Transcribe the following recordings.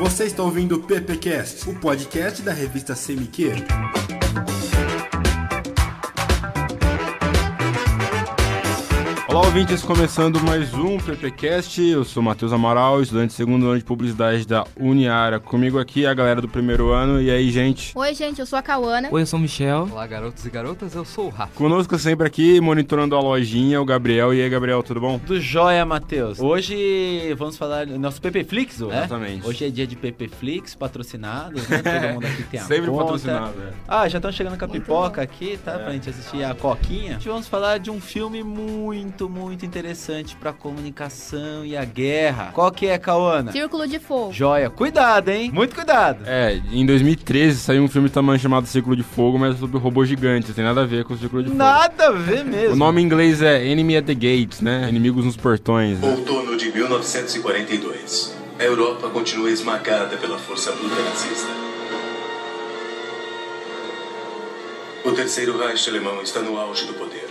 Você está ouvindo o PPcast, o podcast da revista CMQ. Olá, ouvintes, começando mais um PPcast. Eu sou Matheus Amaral, estudante de segundo ano de publicidade da Uniara. Comigo aqui a galera do primeiro ano. E aí, gente? Oi, gente, eu sou a Cauana. Oi, eu sou o Michel. Olá, garotos e garotas, eu sou o Rafa. Conosco sempre aqui, monitorando a lojinha, o Gabriel. E aí, Gabriel, tudo bom? Do Joia, Matheus. Hoje vamos falar do nosso PPFlix, né? Exatamente. Hoje é dia de PPFlix, patrocinados, né? Todo mundo aqui tem a Sempre conta. patrocinado, é. Ah, já estão chegando com a pipoca aqui, tá? É. Pra gente assistir a coquinha. Hoje vamos falar de um filme muito, muito interessante pra comunicação e a guerra. Qual que é, Cauana? Círculo de Fogo. Joia. Cuidado, hein? Muito cuidado. É, em 2013 saiu um filme também chamado Círculo de Fogo, mas sobre robô gigante. Tem nada a ver com o Círculo de Fogo. Nada a ver mesmo. O nome em inglês é Enemy at the Gates, né? Inimigos nos portões. né? Outono de 1942. A Europa continua esmagada pela força bruta nazista. O terceiro Reich alemão está no auge do poder.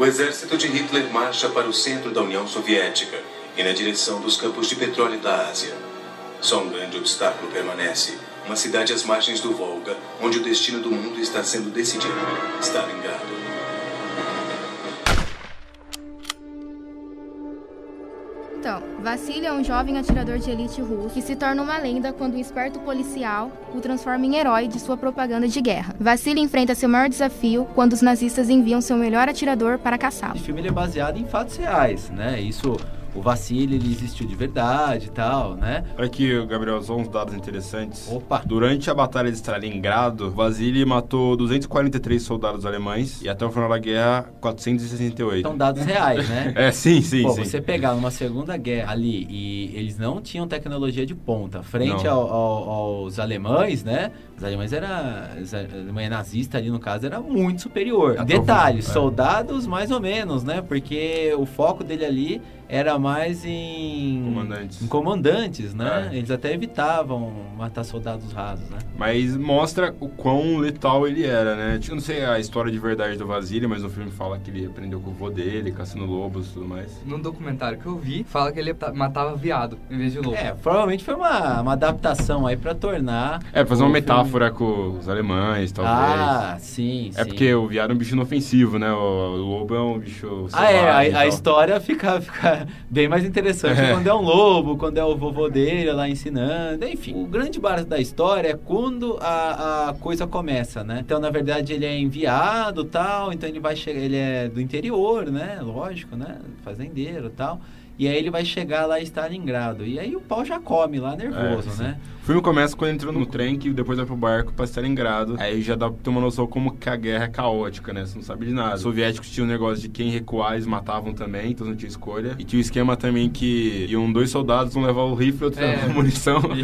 O exército de Hitler marcha para o centro da União Soviética e na direção dos campos de petróleo da Ásia. Só um grande obstáculo permanece. Uma cidade às margens do Volga, onde o destino do mundo está sendo decidido. Stalingrado. Vassili é um jovem atirador de elite russo que se torna uma lenda quando um esperto policial o transforma em herói de sua propaganda de guerra. Vassili enfrenta seu maior desafio quando os nazistas enviam seu melhor atirador para caçá-lo. O filme é baseado em fatos reais, né? Isso, o Vassili, ele existiu de verdade e tal, né? Aqui, Gabriel, só uns dados interessantes. Opa. Durante a Batalha de Stalingrado, Vasily matou 243 soldados alemães e até o final da guerra, 468. São dados reais, né? É, sim, sim, Pô, sim. você pegar numa segunda guerra ali e eles não tinham tecnologia de ponta frente ao- ao- aos alemães, né? Os alemães era a Alemanha nazista ali no caso era muito superior. Detalhe, é. soldados mais ou menos, né? Porque o foco dele ali era mais em Comandantes. em comandantes, né? É. Eles até evitavam matar soldados rasos, né? Mas mostra o quão letal ele era, né? Tipo, Eu não sei a história de verdade do Vasily, mas no filme fala que ele aprendeu com o vô dele, caçando lobos e tudo mais. No documentário que eu vi, fala que ele ta- matava viado em vez de lobo. É, provavelmente foi uma, uma adaptação aí pra tornar É, fazer uma o metáfora com os alemães, filme- talvez. Ah, sim, é sim. porque o viado é um bicho inofensivo, né? O, o lobo é um bicho Ah, é, a, a história fica, fica bem mais interessante É. quando é um lobo, quando é o vovô dele lá ensinando, enfim. O grande barato da história é quando a, a coisa começa, né? Então, na verdade, ele é enviado tal, então ele vai chegar, ele é do interior, né? Lógico, né? Fazendeiro tal. E aí ele vai chegar lá em Stalingrado. E aí o pau já come lá nervoso, É, né? O filme começa quando entra no trem, que depois vai pro barco pra Stalingrado. Aí já dá pra ter uma noção como que a guerra é caótica, né? Você não sabe de nada. Os soviéticos tinham um negócio de quem recuar, eles matavam também, então não tinha escolha. E tinha o esquema também que iam dois soldados, um levar o rifle e outro É. levar a munição.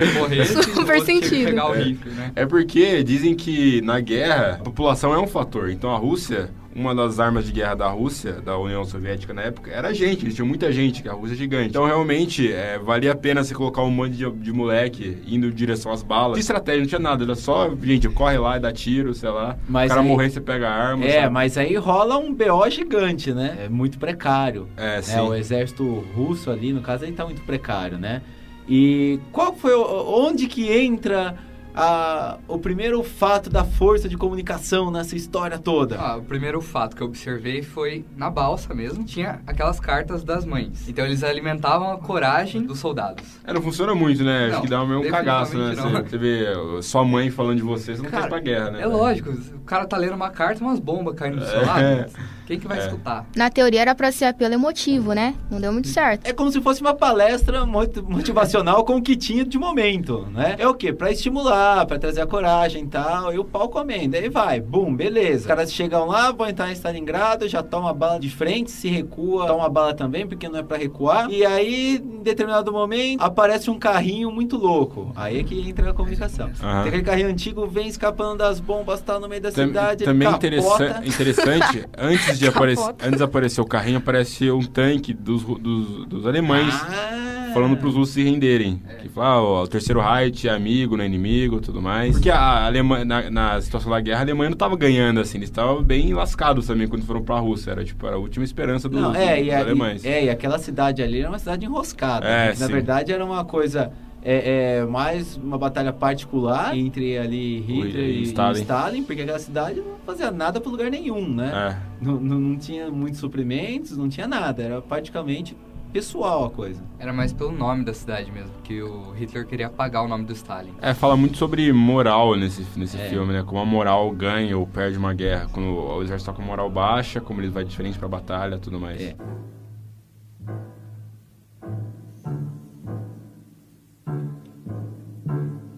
E morrer, Super tinha que sentido. pegar o É. rifle, né? É porque dizem que na guerra a população é um fator. Então a Rússia, uma das armas de guerra da Rússia, da União Soviética na época, era a gente. Eles tinham muita gente, que a Rússia é gigante. Então realmente é, valia a pena você colocar um monte de, de moleque indo em direção às balas. De estratégia, não tinha nada. Era só, gente, corre lá e dá tiro, sei lá. Mas o cara aí- morrer, você pega a arma. É, sabe? mas aí rola um BO gigante, né? É muito precário. É, sim. É, o exército russo ali, no caso, ele tá muito precário, né? E qual foi, onde que entra a- o primeiro fato da força de comunicação nessa história toda? Ah, o primeiro fato que eu observei foi na balsa mesmo, tinha aquelas cartas das mães. Então eles alimentavam a coragem dos soldados. É, não funciona muito, né? Acho Não, que dá meio um cagaço, né? Você, você vê sua mãe falando de você, você não Cara, quer ir pra guerra, né? É lógico, o cara tá lendo uma carta, umas bombas caindo do seu É. Quem que vai É. escutar? Na teoria era pra ser apelo emotivo, né? Não deu muito certo. É como se fosse uma palestra moti- motivacional com o que tinha de momento, né? É o quê? Pra estimular, pra trazer a coragem e tal, e o pau comendo. Aí vai, bum, beleza. Os caras chegam lá, vão entrar em Stalingrado, já toma bala de frente, se recua, toma bala também, porque não é pra recuar. E aí, em determinado momento, aparece um carrinho muito louco. Aí é que entra a comunicação. Aham. Tem aquele carrinho antigo, vem escapando das bombas, tá no meio da Tam- cidade, também interessa- interessante, antes de, aparecer, antes de aparecer o carrinho, aparece um tanque dos, dos, dos alemães. Ah, falando pros russos se renderem. Que fala, ah, ó, o terceiro Reich é amigo, não é inimigo, tudo mais. Porque a Alemanha, na, na situação da guerra, a Alemanha não tava ganhando, assim, eles estavam bem lascados também quando foram pra Rússia. Era, tipo, era a última esperança dos, Não, é, dos e, a- alemães. e- é, e aquela cidade ali era uma cidade enroscada. É, né? Na verdade, era uma coisa. É, é, mais uma batalha particular entre ali Hitler e e, Stalin. Stalin. porque aquela cidade não fazia nada para lugar nenhum, né? É. Não, não, não tinha muitos suprimentos, não tinha nada, era praticamente pessoal a coisa. Era mais pelo nome da cidade mesmo, que o Hitler queria apagar o nome do Stalin. É, fala muito sobre moral nesse, nesse É. filme, né? Como a moral ganha ou perde uma guerra. Quando o exército tá com moral baixa, como ele vai diferente pra batalha tudo mais. É.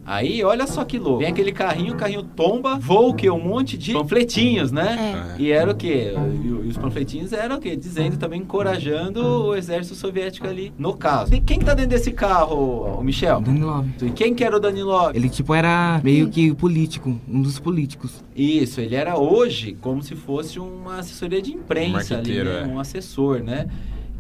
Aí, olha só que louco. Vem aquele carrinho, o carrinho tomba, voa o quê? Um monte de panfletinhos, né? É. E era o quê? E, e os panfletinhos eram o quê? Dizendo também, encorajando o exército soviético ali, no caso. E quem que tá dentro desse carro, o Michel? Danilov. E quem que era o Danilov? Ele, tipo, era meio que político, um dos políticos. Isso, ele era hoje como se fosse uma assessoria de imprensa Um ali, né? é. um assessor, né?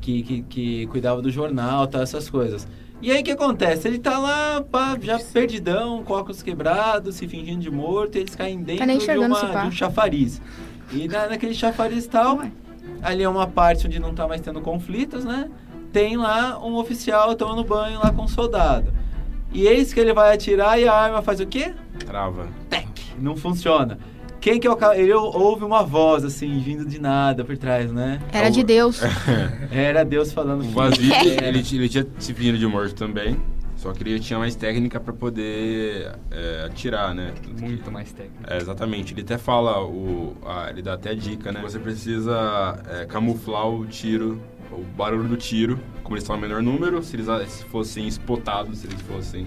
Que, que, que cuidava do jornal, tal, essas coisas. E aí o que acontece? Ele tá lá, pá, já perdidão, com óculos quebrados, se fingindo de morto, e eles caem dentro Tá de, uma, de um chafariz. E na, naquele chafariz tal, Ué. ali é uma parte onde não tá mais tendo conflitos, né? Tem lá um oficial tomando banho lá com um soldado. E eis que ele vai atirar e a arma faz o quê? Trava. Tec! Não funciona. Quem que é o cara? Ele ouve uma voz, assim, vindo de nada por trás, né? Era de Deus. Era Deus falando O Vasily, ele, ele tinha se fingido de morto também. Só que ele tinha mais técnica pra poder é, atirar, né? Muito mais técnico. É, exatamente. Ele até fala, o, a- ele dá até a dica, né? Você precisa é, camuflar o tiro, o barulho do tiro. Como eles estão em menor número, se eles se fossem spotados, se eles fossem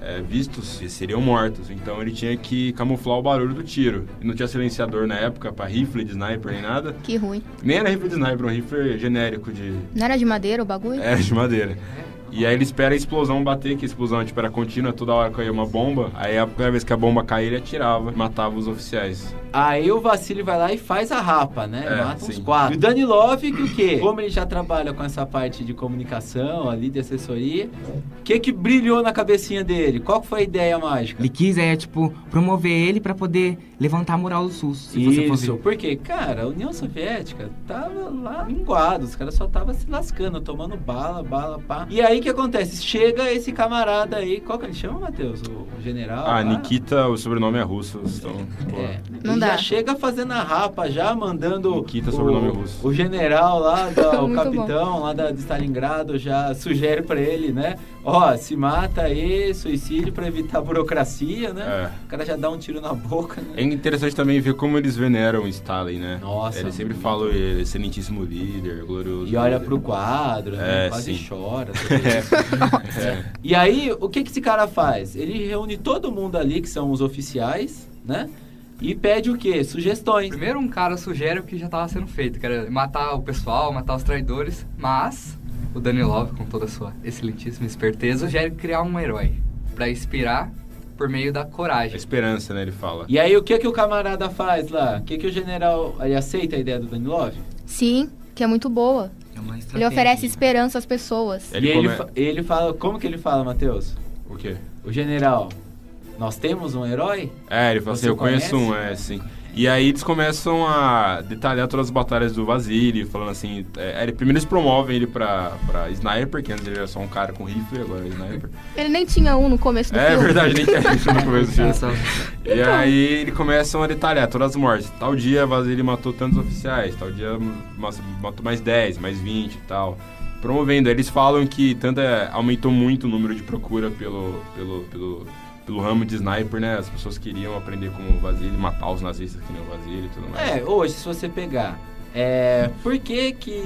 é, vistos, eles seriam mortos. Então ele tinha que camuflar o barulho do tiro. E não tinha silenciador na época pra rifle de sniper nem nada. Que ruim. Nem era rifle de sniper, um rifle genérico de, Não era de madeira o bagulho? é, de madeira. E aí ele espera a explosão bater, que a explosão tipo, era contínua, toda hora caía uma bomba. Aí a primeira vez que a bomba caía, ele atirava, matava os oficiais. Aí o Vassili vai lá e faz a rapa, né? É, Mata uns sim. quatro. E o Danilov, que o quê? Como ele já trabalha com essa parte de comunicação ali, de assessoria, o que que brilhou na cabecinha dele? Qual foi a ideia mágica? Ele quis, é, tipo, promover ele pra poder levantar a moral do SUS. Se você. Isso, porque, cara, a União Soviética tava lá minguado, os caras só tava se lascando, tomando bala, bala, pá. E aí o que acontece? Chega esse camarada aí, qual que ele chama, Matheus? O general? Ah, lá? Nikita, o sobrenome é russo, então. pô. É. Não dá. Já chega fazendo a rapa, já mandando Nikita, o, sobrenome russo. o general lá, da- o capitão lá da, de Stalingrado já sugere pra ele, né? Ó, se mata aí, suicídio pra evitar a burocracia, né? É. O cara já dá um tiro na boca, né? É interessante também ver como eles veneram Stalin, né? Nossa, Ele sempre muito. fala ele, excelentíssimo líder, glorioso. E olha líder. pro quadro, né? É, Quase sim. chora. tudo isso. E aí, o que que esse cara faz? Ele reúne todo mundo ali, que são os oficiais, né? E pede o quê? Sugestões. Primeiro um cara sugere o que já estava sendo feito, que era matar o pessoal, matar os traidores, mas o Danilov, com toda a sua excelentíssima esperteza, sugere criar um herói para inspirar por meio da A coragem. esperança, né? Ele fala. E aí, o que que o camarada faz lá? O que que o general... Ele aceita a ideia do Danilov? Sim, que é muito boa. É uma Ele oferece esperança às pessoas. Ele e ele, come- fa- ele fala... Como que ele fala, Matheus? O quê? O general... Nós temos um herói? É, ele fala assim, Você eu conheço conhece? um, é, sim. E aí eles começam a detalhar todas as batalhas do Vasily, falando assim, é, ele, primeiro eles promovem ele pra, pra sniper, que antes ele era só um cara com rifle, agora é sniper. Ele nem tinha um no começo do É filme. verdade, nem tinha isso no começo do filme. Só- E aí eles começam a detalhar todas as mortes. Tal dia Vasily matou tantos oficiais, tal dia ma- matou mais 10, mais 20 e tal. Promovendo. Aí Eles falam que tanto é, aumentou muito o número de procura pelo, pelo, pelo, pelo ramo de sniper, né? As pessoas queriam aprender como o Vasily, matar os nazistas que nem o Vasily e tudo mais. É, hoje, se você pegar... É, por que que,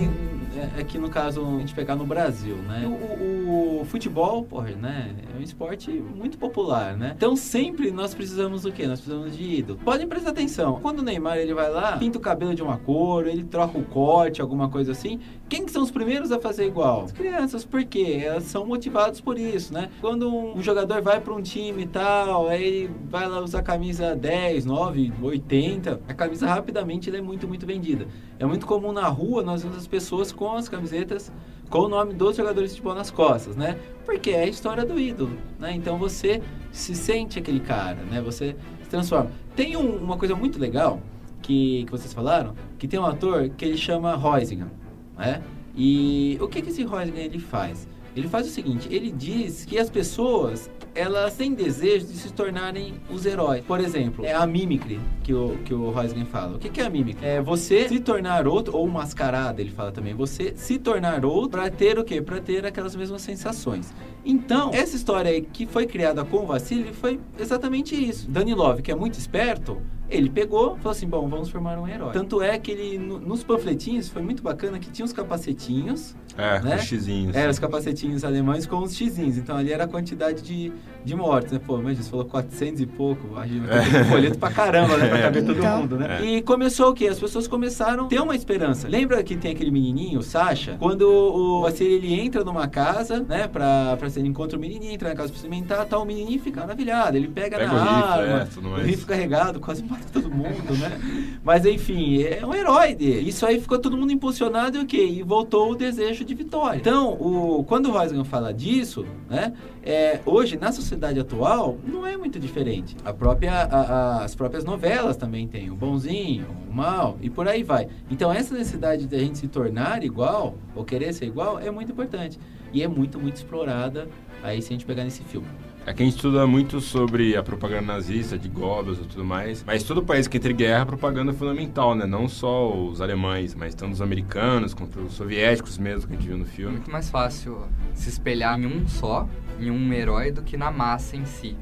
é, aqui no caso, a gente pegar no Brasil, né? O, o- o futebol, porra, né? É um esporte muito popular, né? Então sempre nós precisamos do quê? Nós precisamos de ídolo. Podem prestar atenção. Quando o Neymar, ele vai lá, pinta o cabelo de uma cor, ele troca o corte, alguma coisa assim. Quem que são os primeiros a fazer igual? As crianças, por quê? Elas são motivadas por isso, né? Quando um, jogador vai para um time e tal, aí vai lá usar camisa 10, 9, 80, a camisa rapidamente é muito, muito vendida. É muito comum na rua nós vemos as pessoas com as camisetas com o nome dos jogadores de futebol nas costas, né? Porque é a história do ídolo, né? Então você se sente aquele cara, né? Você se transforma. Tem um, uma coisa muito legal que, que vocês falaram, que tem um ator que ele chama Roisigan, né? E o que, que esse Roisigan ele faz? Ele faz o seguinte, ele diz que as pessoas elas têm desejo de se tornarem os heróis. Por exemplo, é a mimicry que o, que o Roisgen fala. O que, que é a mimicry? É você se tornar outro, ou mascarada, ele fala também. Você se tornar outro para ter o quê? Para ter aquelas mesmas sensações. Então, essa história aí que foi criada com o Vassili foi exatamente isso. Danilov, que é muito esperto, ele pegou falou assim: bom, vamos formar um herói. Tanto é que ele, no, nos panfletinhos, foi muito bacana que tinha os capacetinhos. É, né? os xizinhos. É, os capacetinhos alemães com os xizinhos. Então ali era a quantidade de, de mortes, né? Pô, imagina, você falou 400 e pouco, imagina, é. folheto pra caramba, né? Pra caber todo Então. mundo, né? É. E começou o quê? As pessoas começaram a ter uma esperança. Lembra que tem aquele menininho, o Sasha? Quando o Vassili, ele entra numa casa, né? Pra, pra ser, ele encontra o menininho, entra na casa pra se alimentar, tá, o menininho fica maravilhado. Ele pega, Pega na o rifle, arma, é, tudo o rifle carregado, quase mata todo mundo, né? Mas enfim, é um herói dele. Isso aí ficou todo mundo impulsionado e o quê? E voltou o desejo de vitória. Então, o, quando o Weisman fala disso, né? É, hoje, na sociedade atual, não é muito diferente. A própria, a- a- as próprias novelas também tem o bonzinho, o mal e por aí vai. Então, essa necessidade de a gente se tornar igual, ou querer ser igual, é muito importante. E é muito, muito explorada aí se a gente pegar nesse filme. É que a gente estuda muito sobre a propaganda nazista, de Goebbels e tudo mais. Mas todo país que entra em guerra, a propaganda é fundamental, né? Não só os alemães, mas tanto os americanos quanto os soviéticos mesmo, que a gente viu no É filme. muito mais fácil se espelhar em um só, em um herói, do que na massa em si.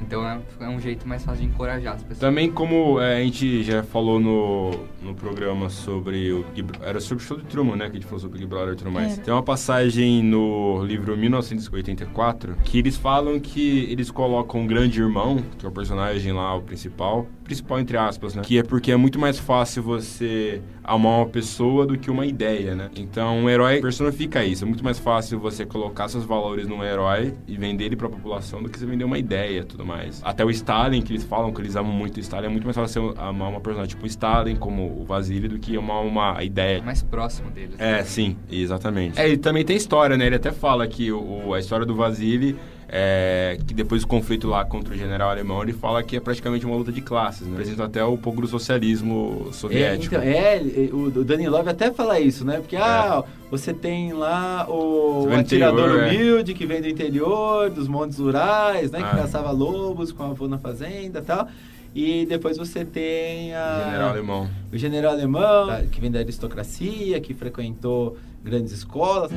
Então é, é um jeito mais fácil de encorajar as pessoas. Também como é, a gente já falou no, no programa sobre o... Big- Era sobre o show do Truman, né? Que a gente falou sobre o Big Brother e tudo mais. Era. Tem uma passagem no livro 1984 que eles falam que eles colocam o grande irmão, que é o personagem lá, o principal, principal entre aspas, né? Que é porque é muito mais fácil você amar uma pessoa do que uma ideia, né? Então, um herói personifica isso. É muito mais fácil você colocar seus valores num herói e vender ele pra população do que você vender uma ideia e tudo mais. Até o Stalin, que eles falam que eles amam muito o Stalin, é muito mais fácil você amar uma personagem tipo o Stalin, como o Vasily, do que amar uma ideia. É mais próximo deles. É, sim, exatamente. É, e também tem história, né? Ele até fala que o, o- a história do Vasily, é, que depois do conflito lá contra o general alemão, ele fala que é praticamente uma luta de classes, né? Apresenta até um pouco do socialismo É, soviético. então, é, o, o Danilov até fala isso, né? Porque, ah, você tem lá o, do atirador interior, é. humilde que vem do interior, dos montes rurais, né? Que Ah. caçava lobos com a avô na fazenda e tal. E depois você tem a, general alemão. o general alemão, tá, que vem da aristocracia, que frequentou grandes escolas.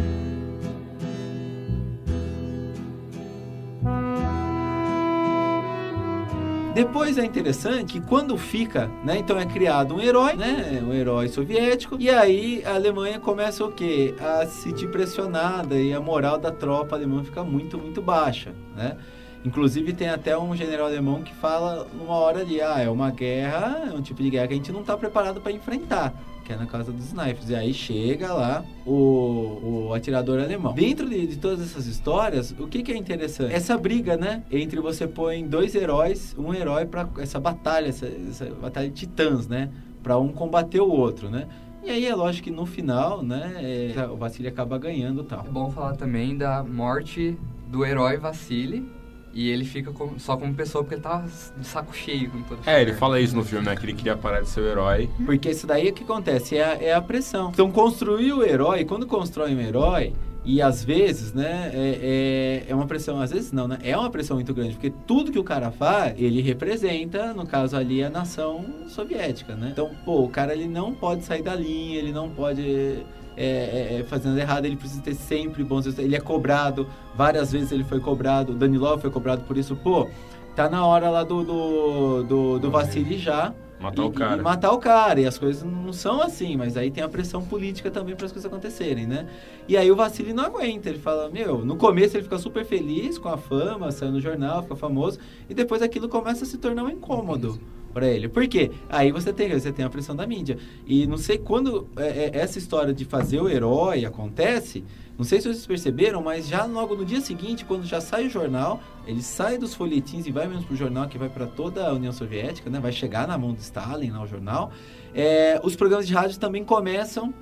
Depois é interessante que quando fica, né, então é criado um herói, né, um herói soviético, e aí a Alemanha começa o quê? A se sentir pressionada e a moral da tropa alemã fica muito, muito baixa, né? Inclusive tem até um general alemão que fala numa hora ali, ah, é uma guerra, é um tipo de guerra que a gente não está preparado para enfrentar, que é na casa dos snipers. E aí chega lá o, o atirador alemão. Dentro de, de todas essas histórias, o que, que é interessante? Essa briga, né, entre você põe dois heróis, um herói para essa batalha, essa, essa batalha de titãs, né, para um combater o outro, né? E aí é lógico que no final, né, é, o Vassili acaba ganhando tal. É bom falar também da morte do herói Vassili. E ele fica com- só como pessoa porque ele tá de saco cheio com todo É, ele fala isso no filme, né? Que ele queria parar de ser o herói. Porque isso daí é o que acontece, é a, é a pressão. Então, construir o herói, quando constrói um herói, e às vezes, né, é, é, é uma pressão, às vezes não, né? É uma pressão muito grande, porque tudo que o cara faz, ele representa, no caso ali, a nação soviética, né? Então, pô, o cara ele não pode sair da linha, ele não pode. É, é, é, fazendo errado, ele precisa ter sempre bons resultados. Ele é cobrado, várias vezes ele foi cobrado, o Danilov foi cobrado por isso. Pô, tá na hora lá do, do, do, do Vassili já Matar e, o cara. E matar o cara. E as coisas não são assim, mas aí tem a pressão política também para as coisas acontecerem, né? E aí o Vassili não aguenta. Ele fala, meu, no começo ele fica super feliz com a fama, saiu no jornal, fica famoso, e depois aquilo começa a se tornar um incômodo para ele. Por quê? Aí você tem, você tem a pressão da mídia. E não sei quando é, é, essa história de fazer o herói acontece, não sei se vocês perceberam, mas já logo no dia seguinte, quando já sai o jornal, ele sai dos folhetins e vai mesmo pro jornal que vai para toda a União Soviética, né? Vai chegar na mão do Stalin, lá o jornal. É, os programas de rádio também começam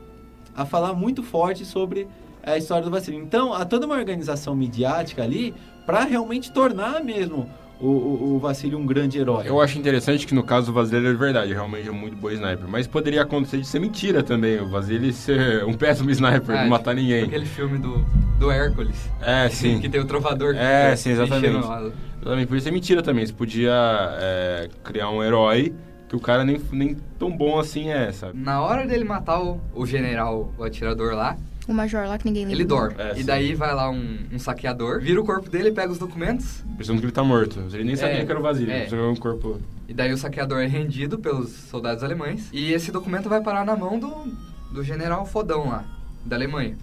a falar muito forte sobre a história do Vasily. Então, há toda uma organização midiática ali para realmente tornar mesmo o, o, um grande herói. Eu acho interessante que no caso o Vasily é verdade, realmente é muito bom sniper. Mas poderia acontecer de ser mentira também, o Vasily ser um péssimo sniper, Ah, não matar ninguém. Aquele filme do, do Hércules. É, sim. Que tem o trovador. que É, fica sim, exatamente. Também podia ser mentira também. Você podia é, criar um herói que o cara nem, nem tão bom assim é, sabe? Na hora dele matar o, o general, o atirador lá, O major lá que ninguém lembra. ele dorme. É, e daí vai lá um, um saqueador, vira o corpo dele, pega os documentos, Pensando que ele tá morto. Ele nem sabia É, que era o Vasily. é. Um corpo... e daí o saqueador é rendido pelos soldados alemães. E esse documento vai parar na mão do, do general fodão lá, da Alemanha.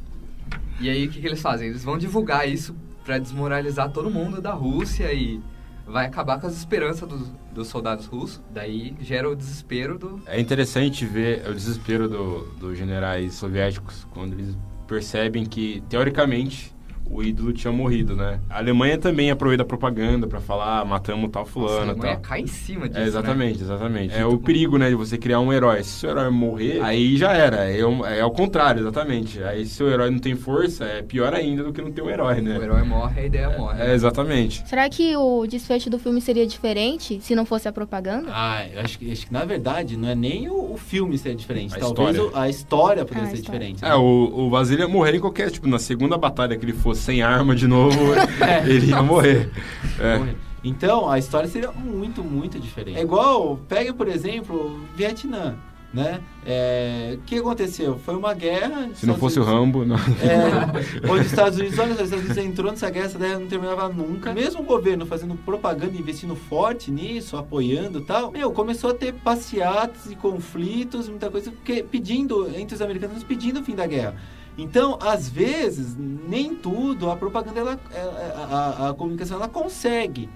E aí o que, que eles fazem? Eles vão divulgar isso pra desmoralizar todo mundo da Rússia e vai acabar com as esperanças dos, dos soldados russos. Daí gera o desespero do. É interessante ver o desespero do, dos generais soviéticos quando eles percebem que, teoricamente, o ídolo tinha morrido, né? A Alemanha também aproveita a propaganda pra falar, ah, matamos tal Nossa, a fulano e Alemanha tal. cai em cima disso. É, né? exatamente, exatamente. É o perigo, né, de você criar um herói. Se seu herói morrer, aí já era. É, o- é ao contrário, exatamente. Aí se o herói não tem força, é pior ainda do que não ter um herói, né? O herói morre, a ideia morre. É, exatamente. Será que o desfecho do filme seria diferente se não fosse a propaganda? Ah, eu acho que, acho que na verdade não é nem o, o filme ser diferente. A Talvez história. o- a história poderia Ah, ser história. diferente. É, né? o, o Vasily ia morrer em qualquer, tipo, na segunda batalha que ele fosse sem arma de novo, É. ele ia morrer. É. Morrer. Então, a história seria muito, muito diferente. É igual, pega, por exemplo, o Vietnã, né? É, o que aconteceu? Foi uma guerra... Se não fosse o Rambo, não. É, onde os Estados Unidos, olha, os Estados Unidos entrou nessa guerra, essa guerra não terminava nunca. Mesmo o governo fazendo propaganda, investindo forte nisso, apoiando e tal, meu, começou a ter passeatas e conflitos, muita coisa, porque pedindo, entre os americanos, pedindo o fim da guerra. Então, às vezes, nem tudo, a propaganda, ela, ela- a, a comunicação, ela consegue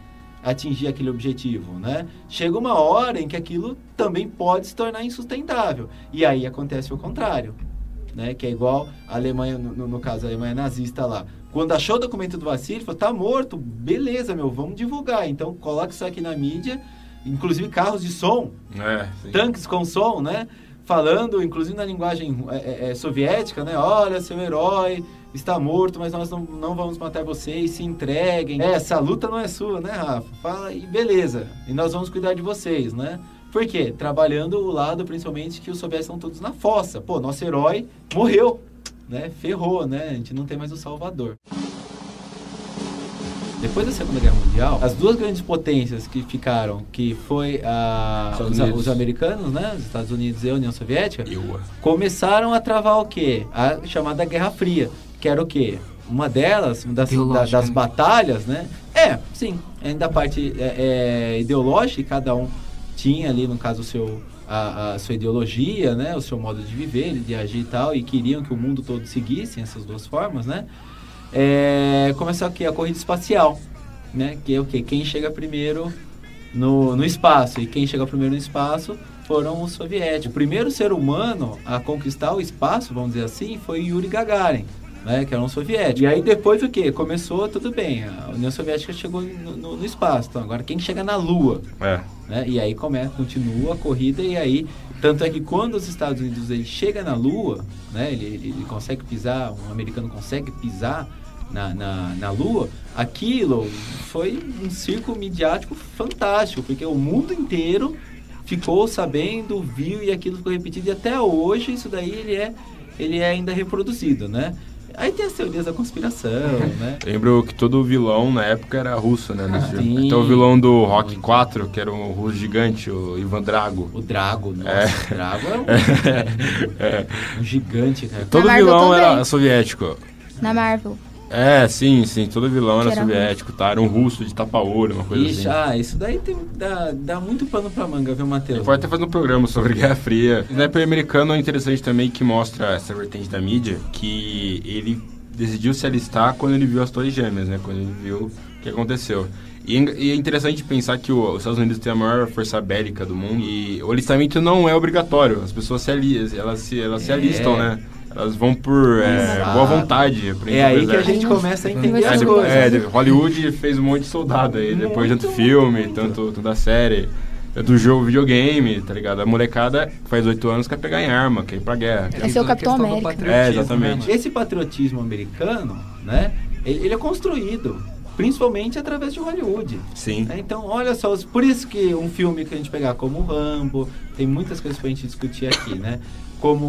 atingir aquele objetivo, né? Chega uma hora em que aquilo também pode se tornar insustentável. E aí acontece o contrário, né? Que é igual a Alemanha, no, no- caso, a Alemanha nazista lá. Quando achou o documento do Vassili, falou, tá morto, beleza, meu, vamos divulgar. Então, coloca isso aqui na mídia, inclusive carros de som, É, tanques com som, né? Falando, inclusive na linguagem é, é, é, soviética, né? Olha, seu herói está morto, mas nós não, não vamos matar vocês, se entreguem. É, essa luta não é sua, né, Rafa? Fala e beleza. E nós vamos cuidar de vocês, né? Por quê? Trabalhando o lado, principalmente, que os soviéticos estão todos na fossa. Pô, nosso herói morreu, né? Ferrou, né? A gente não tem mais o Salvador. Depois da Segunda Guerra Mundial, as duas grandes potências que ficaram, que foi a, os, os americanos, né, os Estados Unidos e a União Soviética, Eu, começaram a travar o quê? A chamada Guerra Fria, que era o quê? Uma delas, uma das, da- das né? batalhas, né? É, sim, ainda a parte é, é, ideológica, cada um tinha ali, no caso, o seu, a, a sua ideologia, né? O seu modo de viver, de agir e tal, e queriam que o mundo todo seguisse essas duas formas, né? É, começou aqui a corrida espacial, né? Que é o quê? Quem chega primeiro no, no espaço. E quem chegou primeiro no espaço foram os soviéticos. O primeiro ser humano a conquistar o espaço, vamos dizer assim, foi Yuri Gagarin. Né, que era um soviético. E aí depois o que? Começou, tudo bem, a União Soviética chegou no, no- no espaço. Então agora quem chega na Lua? é. Né? E aí começa, continua a corrida e aí tanto é que quando os Estados Unidos ele chega na Lua, né? Ele, ele, ele consegue pisar, um americano consegue pisar na, na, na Lua, aquilo foi um circo midiático fantástico, porque o mundo inteiro ficou sabendo, viu e aquilo ficou repetido e até hoje isso daí ele é ele é ainda reproduzido, né? Aí tem as teorias da conspiração, né? Lembro que todo vilão na época era russo, né? nesse filme. Sim. Até o vilão do Rock 4, que era um russo gigante, o Ivan Drago. O Drago, nossa, É. o Drago é um, É. um gigante, cara. Todo vilão também. era soviético. Na Marvel. É, sim, sim. Todo vilão era era soviético, tá? Era um russo de tapa-olho, uma coisa Ixi, assim. ah, isso daí tem, dá, dá muito pano pra manga, viu, Matheus? pode até fazer um programa sobre Guerra Fria. O sniper americano é interessante também que mostra essa vertente da mídia, que ele decidiu se alistar quando ele viu as Torres Gêmeas, né? Quando ele viu o que aconteceu. E, é- e é interessante pensar que o- os Estados Unidos tem a maior força bélica do mundo e o alistamento não é obrigatório. As pessoas se, ali, elas se, elas se É. alistam, né? Elas vão por é, boa vontade. aprender É aí o que a gente começa a entender É, as É, coisas. é, Hollywood fez um monte de soldado aí, depois de tanto filme, tanto, tanta série. é do jogo videogame, tá ligado? A molecada faz 8 anos quer pegar em arma, quer ir pra guerra. Vai ser o toda a Capitão América. patriotismo, É, exatamente. né, mano? Esse patriotismo americano, né? Ele, ele é construído, principalmente através de Hollywood. Sim. né? Então, olha só, por isso que um filme que a gente pegar como Rambo, tem muitas coisas pra gente discutir aqui, né? Como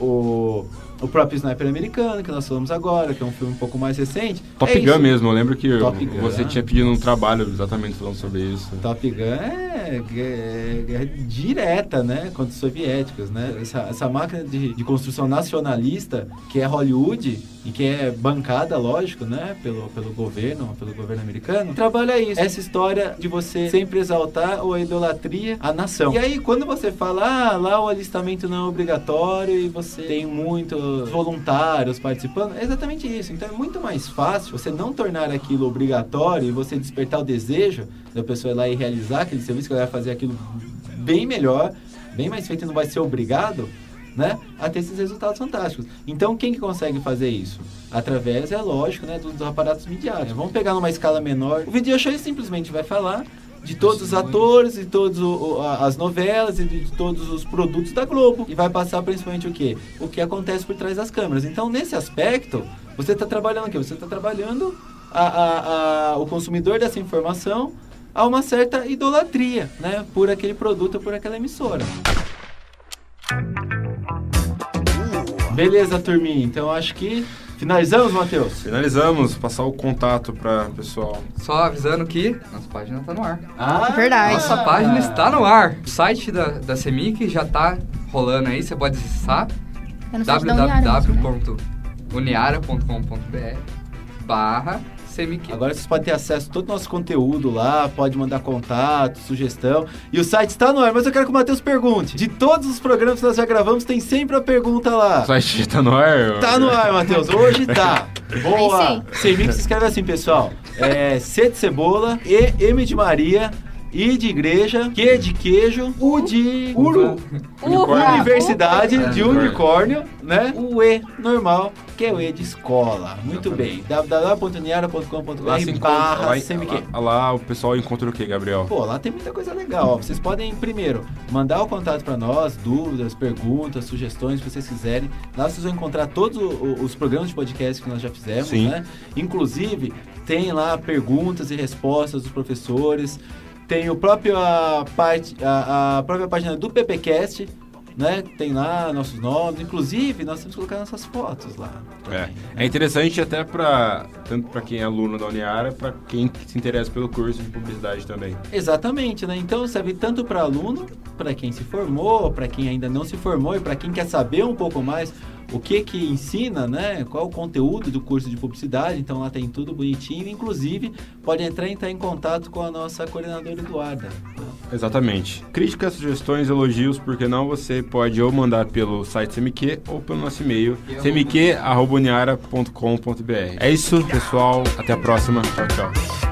o, o, próprio Sniper americano, que nós falamos agora, que é um filme um pouco mais recente. Top é Gun isso. mesmo, eu lembro que Gun. você tinha pedido um trabalho exatamente falando sobre isso. Top Gun é guerra guerra direta, né, contra os soviéticos, né? Essa, essa máquina de, de construção nacionalista que é Hollywood e que é bancada, lógico, né, pelo, pelo governo, pelo governo americano, trabalha isso. Essa história de você sempre exaltar ou a idolatria à nação. E aí, quando você fala, ah, lá o alistamento não é obrigatório e você tem voluntários participando, é exatamente isso. Então é muito mais fácil você não tornar aquilo obrigatório e você despertar o desejo da pessoa ir lá e realizar aquele serviço, que ela vai fazer aquilo bem melhor, bem mais feito e não vai ser obrigado, né, a ter esses resultados fantásticos. Então, quem que consegue fazer isso? Através, é lógico, né, dos, dos aparatos midiáticos. Vamos pegar numa escala menor. O video show simplesmente vai falar de todos os atores, de todas as novelas e de, todos os produtos da Globo. E vai passar principalmente o quê? O que acontece por trás das câmeras. Então, nesse aspecto, você está trabalhando o quê? Você está trabalhando a- a- a- o consumidor dessa informação a uma certa idolatria, né? Por aquele produto, por aquela emissora. Beleza, turminha. Então acho que finalizamos, Matheus. Finalizamos, passar o contato para pessoal. Só avisando que nossa página tá no ar. Ah, Verdade. Nossa página está no ar. O site da, da Semic já tá rolando aí, você pode acessar É né? www.uniara.com.br barra Semic. Agora vocês podem ter acesso a todo o nosso conteúdo lá, pode mandar contato, sugestão. E o site está no ar, mas eu quero que o Matheus pergunte. De todos os programas que nós já gravamos, tem sempre a pergunta lá. O site tá no ar? Tá no ar, Matheus. Hoje tá. Boa. Semix se escreve assim, pessoal. É C de cebola, E, M de Maria, I de igreja, Q de queijo, U de uru. Unicórnio. Universidade de unicórnio, né? O E normal, que é o E de escola. Muito bem. Www.niara.com.br barra lá, CMQ. lá, lá o pessoal encontra o que, Gabriel? Pô, lá tem muita coisa legal. ó. Vocês podem, primeiro, mandar o contato pra nós, dúvidas, perguntas, sugestões, se vocês quiserem. Lá vocês vão encontrar todos os programas de podcast que nós já fizemos, Sim. né? Inclusive, tem lá perguntas e respostas dos professores. Tem o próprio a, parte, a, a própria página do PPcast, né? Tem lá nossos nomes. Inclusive, nós temos que colocar nossas fotos lá. É, também, né? é interessante até para tanto para quem é aluno da Uniara, para quem se interessa pelo curso de publicidade também. Exatamente, né? Então serve tanto para aluno, para quem se formou, para quem ainda não se formou e para quem quer saber um pouco mais o que que ensina, né? Qual o conteúdo do curso de publicidade. Então lá tem tudo bonitinho. Inclusive pode entrar e entrar em contato com a nossa coordenadora Eduarda. Exatamente. Críticas, sugestões, elogios, por que não você pode ou mandar pelo site CMQ ou pelo nosso e-mail cmq.uniara.com.br. É isso, pessoal. Até a próxima. Tchau, tchau.